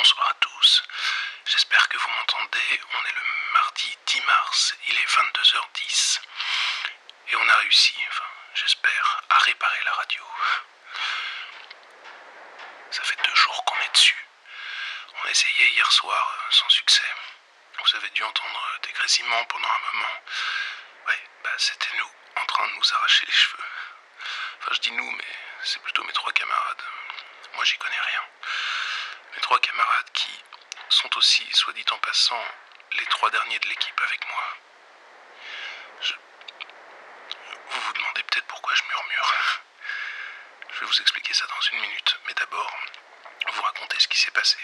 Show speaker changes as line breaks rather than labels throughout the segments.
bonsoir à tous. J'espère que vous m'entendez. On est le mardi 10 mars, il est 22h10. Et on a réussi, enfin, j'espère, à réparer la radio. Ça fait deux jours qu'on est dessus. On a essayé hier soir, euh, sans succès. Vous avez dû entendre euh, des grésillements pendant un moment. Ouais, bah c'était nous, en train de nous arracher les cheveux. Enfin, je dis nous, mais c'est plutôt mes trois camarades. Moi, j'y connais rien. Mes trois camarades qui sont aussi, soit dit en passant, les trois derniers de l'équipe avec moi. Je... Vous vous demandez peut-être pourquoi je murmure. Je vais vous expliquer ça dans une minute, mais d'abord, vous raconter ce qui s'est passé.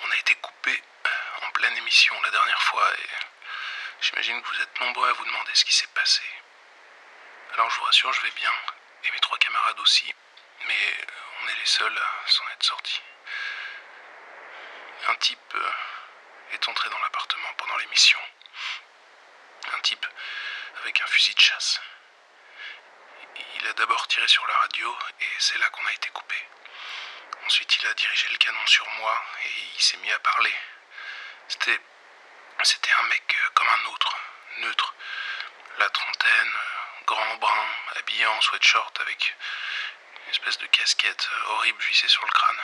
On a été coupé en pleine émission la dernière fois et j'imagine que vous êtes nombreux à vous demander ce qui s'est passé. Alors je vous rassure, je vais bien, et mes trois camarades aussi, mais on est les seuls à s'en être sortis. Un type euh, est entré dans l'appartement pendant l'émission. Un type avec un fusil de chasse. Il a d'abord tiré sur la radio et c'est là qu'on a été coupé. Ensuite, il a dirigé le canon sur moi et il s'est mis à parler. C'était. C'était un mec euh, comme un autre, neutre. La trentaine, grand brun, habillé en sweatshirt avec une espèce de casquette euh, horrible vissée sur le crâne.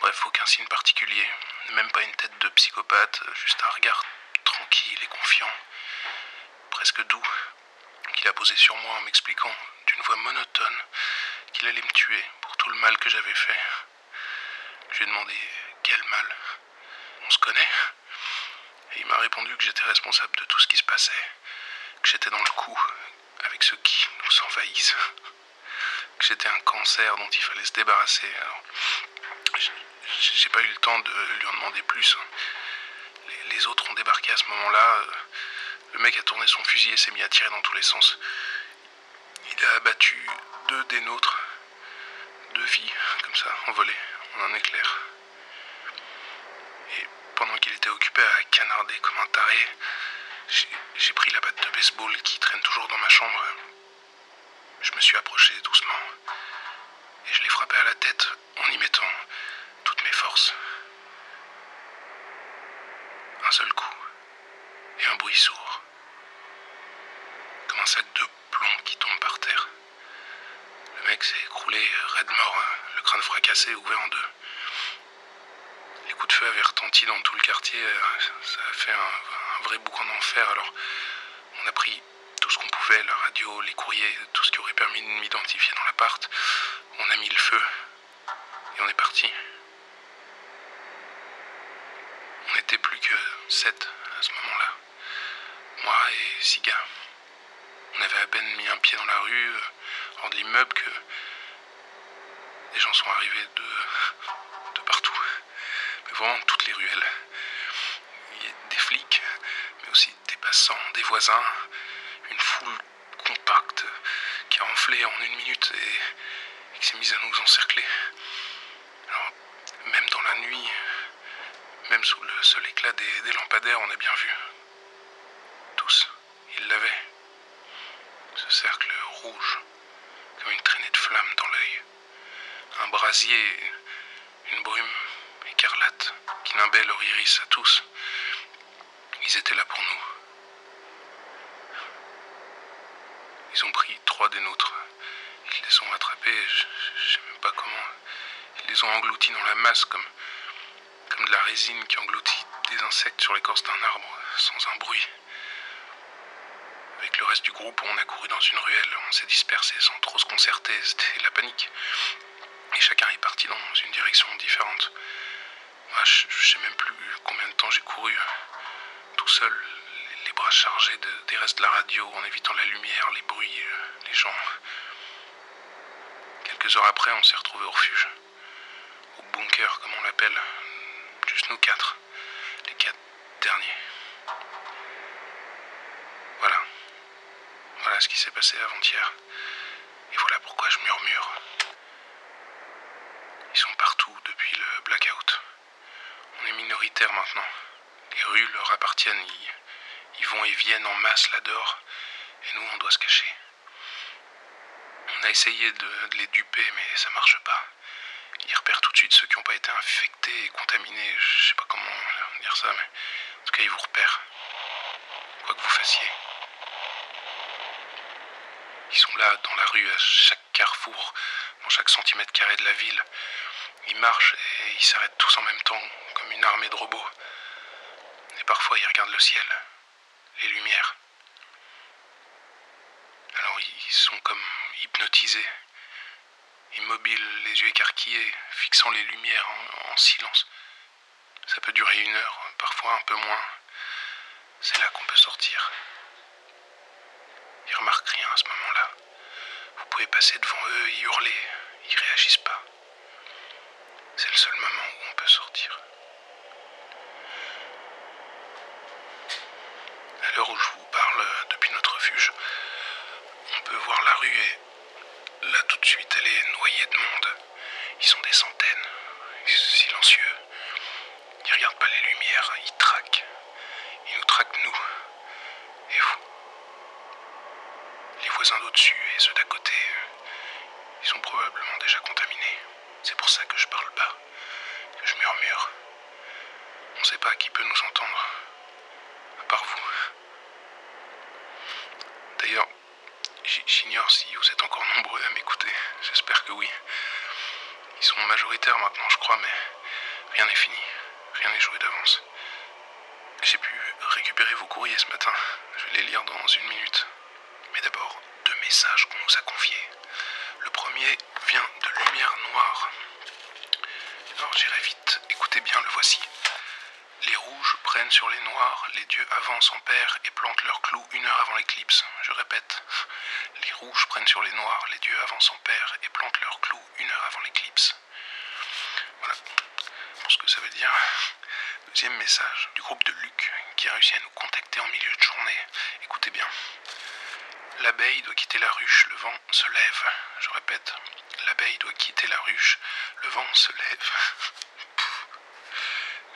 Bref, aucun signe particulier, même pas une tête de psychopathe, juste un regard tranquille et confiant, presque doux, qu'il a posé sur moi en m'expliquant d'une voix monotone qu'il allait me tuer pour tout le mal que j'avais fait. Je lui ai demandé quel mal. On se connaît Et il m'a répondu que j'étais responsable de tout ce qui se passait, que j'étais dans le coup avec ceux qui nous envahissent, que j'étais un cancer dont il fallait se débarrasser. Alors, j'ai pas eu le temps de lui en demander plus. Les, les autres ont débarqué à ce moment-là. Le mec a tourné son fusil et s'est mis à tirer dans tous les sens. Il a abattu deux des nôtres. Deux vies, comme ça, envolées, en un éclair. Et pendant qu'il était occupé à canarder comme un taré, j'ai pris la batte de baseball qui traîne toujours dans ma chambre. Je me suis approché doucement. Et je l'ai frappé à la tête en y mettant Un seul coup. Et un bruit sourd. Comme un sac de plomb qui tombe par terre. Le mec s'est écroulé, raide mort, hein, le crâne fracassé, ouvert en deux. Les coups de feu avaient retenti dans tout le quartier. Ça a fait un, un vrai boucan d'enfer. Alors, on a pris tout ce qu'on pouvait, la radio, les courriers, tout ce qui aurait permis de m'identifier dans l'appart. On a mis le feu et on est parti. On n'était plus que sept à ce moment-là. Moi et six gars. On avait à peine mis un pied dans la rue, hors de l'immeuble, que des gens sont arrivés de, de partout. Mais vraiment toutes les ruelles. Il y a des flics, mais aussi des passants, des voisins, une foule compacte qui a enflé en une minute et, et qui s'est mise à nous encercler. Alors, même dans la nuit, même sous le seul éclat des, lampadaires, on a bien vu. Tous, ils l'avaient. Ce cercle rouge, comme une traînée de flammes dans l'œil. Un brasier, une brume écarlate qui nimbait leur iris à tous. Ils étaient là pour nous. Ils ont pris trois des nôtres. Ils les ont attrapés, je, je sais même pas comment. Ils les ont engloutis dans la masse comme, de la résine qui engloutit des insectes sur l'écorce d'un arbre sans un bruit. Avec le reste du groupe, on a couru dans une ruelle, on s'est dispersé sans trop se concerter, c'était la panique. Et chacun est parti dans une direction différente. Je, je sais même plus combien de temps j'ai couru, tout seul, les bras chargés de, des restes de la radio, en évitant la lumière, les bruits, les gens. Quelques heures après, on s'est retrouvés au refuge. Au bunker, comme on l'appelle. Juste nous quatre. Les quatre derniers. Voilà. Voilà ce qui s'est passé avant-hier. Et voilà pourquoi je murmure. Ils sont partout depuis le blackout. On est minoritaire maintenant. Les rues leur appartiennent. Ils, vont et viennent en masse là dehors. Et nous, on doit se cacher. On a essayé de, de les duper, mais ça marche pas. Ils repèrent tout de suite ceux qui n'ont pas été infectés et contaminés. Je sais pas comment dire ça, mais en tout cas, ils vous repèrent. Quoi que vous fassiez. Ils sont là, dans la rue, à chaque carrefour, dans chaque centimètre carré de la ville. Ils marchent et ils s'arrêtent tous en même temps, comme une armée de robots. Et parfois ils regardent le ciel, les lumières. Alors ils sont comme hypnotisés, les yeux écarquillés, fixant les lumières en, en silence. Ça peut durer une heure, parfois un peu moins. C'est là qu'on peut sortir. Ils remarquent rien à ce moment-là. Vous pouvez passer devant eux et hurler. Ils réagissent pas. C'est le seul moment où on peut sortir. À l'heure où je vous parle depuis notre refuge, on peut voir la rue et là tout de suite elle est noyée de monde. Ils sont des centaines, silencieux. Ils regardent pas les lumières, ils traquent. Ils nous traquent nous. Et vous Les voisins d'au-dessus et ceux d'à côté, ils sont probablement déjà contaminés. C'est pour ça que je parle pas, que je murmure. On sait pas qui peut nous entendre, à part vous. D'ailleurs, j'ignore si vous êtes encore nombreux à m'écouter. J'espère que oui. Ils sont majoritaires maintenant, je crois, mais rien n'est fini. Rien n'est joué d'avance. J'ai pu ce matin. Je vais les lire dans une minute. Mais d'abord, deux messages qu'on nous a confiés. Le premier vient de Lumière Noire. Alors j'irai vite, écoutez bien, le voici. Les rouges prennent sur les noirs, les dieux avancent en paire et plantent leurs clous une heure avant l'éclipse. Je répète, les rouges prennent sur les noirs, les dieux avancent en paire et plantent leurs clous une heure avant l'éclipse. Voilà ce que ça veut dire. Deuxième message du groupe de Luc qui a réussi à nous contacter en milieu de journée. Écoutez bien. L'abeille doit quitter la ruche, le vent se lève. Je répète, l'abeille doit quitter la ruche, le vent se lève.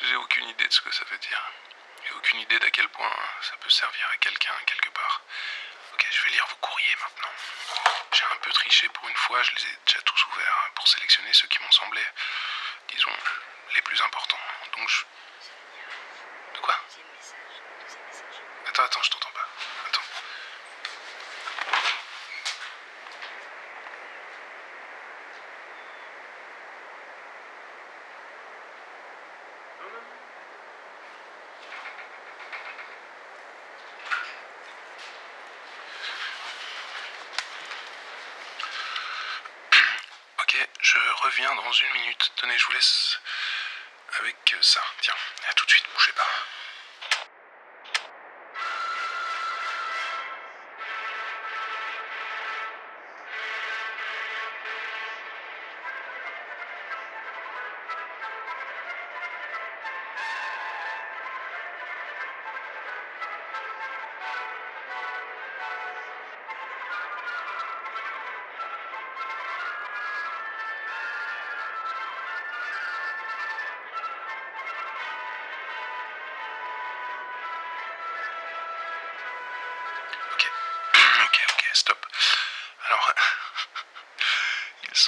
J'ai aucune idée de ce que ça veut dire. J'ai aucune idée d'à quel point ça peut servir à quelqu'un quelque part. Ok, je vais lire vos courriers maintenant. J'ai un peu triché pour une fois, je les ai déjà tous ouverts pour sélectionner ceux qui m'ont semblé, disons, les plus importants. Donc je. De quoi Attends, attends, je t'entends pas. Attends. Ok, je reviens dans une minute. Tenez, je vous laisse avec ça. Tiens, à tout de suite, bougez pas.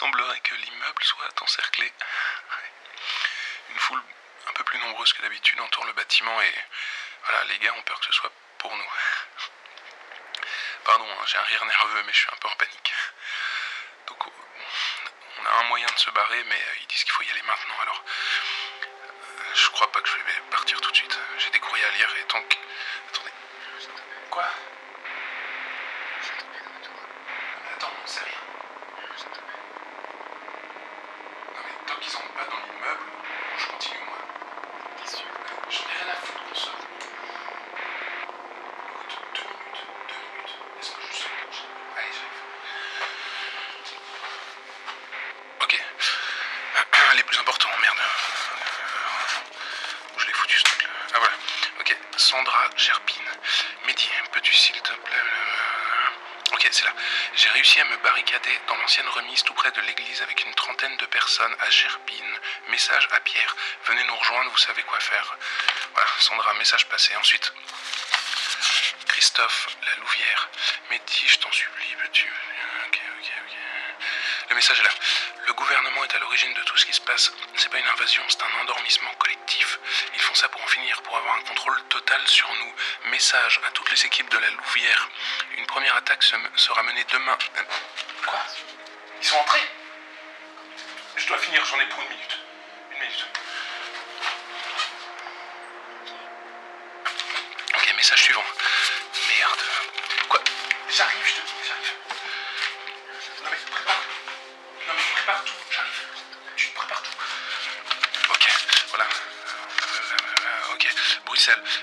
Semblerait que l'immeuble soit encerclé. Une foule un peu plus nombreuse que d'habitude entoure le bâtiment et voilà, les gars ont peur que ce soit pour nous. Pardon, hein, j'ai un rire nerveux, mais je suis un peu en panique. Donc, on a un moyen de se barrer, mais euh, ils disent qu'il faut y aller maintenant. Alors, euh, je crois pas que je vais partir tout de suite. J'ai des courriers à lire et tant que. Attendez. Quoi Attends, on sait rien. Non mais tant qu'ils entrent pas dans l'immeuble, je continue moi. J'en ai rien à foutre qu'on sorte. Écoute, deux minutes, deux minutes. Laisse-moi juste. Allez, j'arrive. Ok. Les plus importants, merde. Où je l'ai foutu ce truc-là Ah voilà. Ok. Gerpine. Mehdi, peux-tu s'il te plaît. euh, Ok, c'est là. J'ai réussi à me barricader dans l'ancienne remise tout près de l'église avec une trentaine de personnes à Gerpine. Message à Pierre. Venez nous rejoindre, vous savez quoi faire. Voilà, Sandra, message passé. Ensuite, Christophe, la Louvière. Mehdi, je t'en supplie, peux-tu. Ok, ok, ok. Le message est là. Le gouvernement est à l'origine de tout ce qui se passe. C'est pas une invasion, c'est un endormissement collectif. Ça pour en finir, pour avoir un contrôle total sur nous. Message à toutes les équipes de la Louvière. Une première attaque se- sera menée demain. Euh, Quoi? Ils sont entrés? Je dois finir, j'en ai pour une minute. Une minute. Ok, message suivant. Merde. Quoi? J'arrive, je te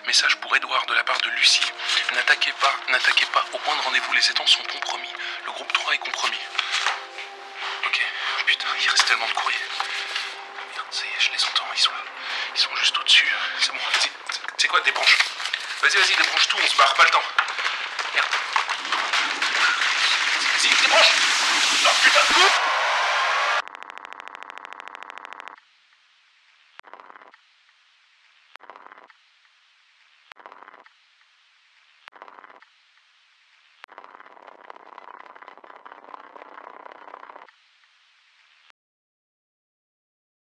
Message pour Edouard de la part de Lucie. N'attaquez pas, n'attaquez pas. Au point de rendez-vous, les étangs sont compromis. Le groupe 3 est compromis. Ok, putain, il reste tellement de courrier. Merde, ça y est, je les entends, ils sont là. Ils sont juste au-dessus. C'est bon, vas-y. C'est quoi, débranche Vas-y, vas-y, débranche tout, on se barre, pas le temps. Merde. Vas-y, débranche Oh putain